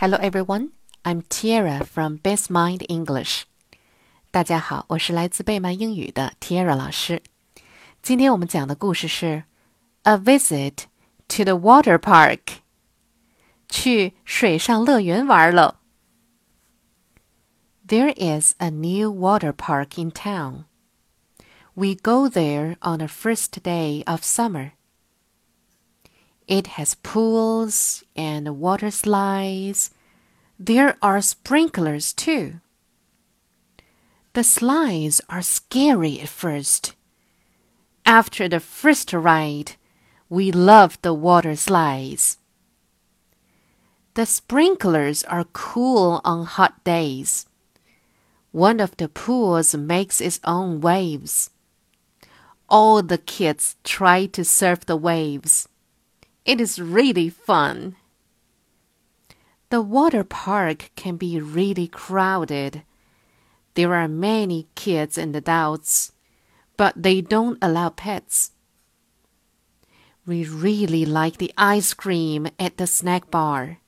Hello everyone, I'm Tiara from Best Mind English. 大家好，我是来自贝曼英语的 Tiara 老师。今天我们讲的故事是 A Visit to the Water Park，去水上乐园玩了。There is a new water park in town. We go there on the first day of summer. It has pools and water slides. There are sprinklers too. The slides are scary at first. After the first ride, we love the water slides. The sprinklers are cool on hot days. One of the pools makes its own waves. All the kids try to surf the waves. It is really fun. The water park can be really crowded. There are many kids and adults, but they don't allow pets. We really like the ice cream at the snack bar.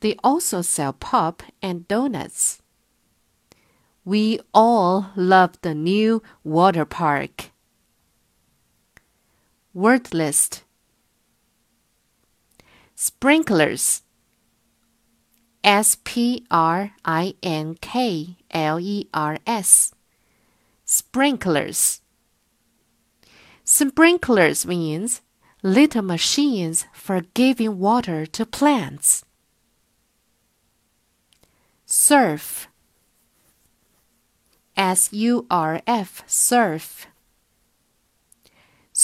They also sell pop and donuts. We all love the new water park. Word list Sprinklers. S P R I N K L E R S. Sprinklers. Sprinklers means little machines for giving water to plants. Surf. S U R F surf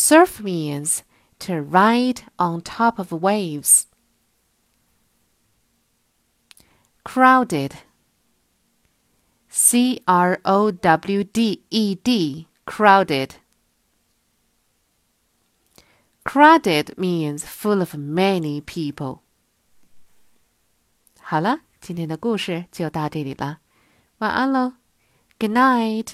Surf means to ride on top of waves. Crowded. C R O W D E D. Crowded. Crowded means full of many people. 好了，今天的故事就到这里了，晚安喽，Good night。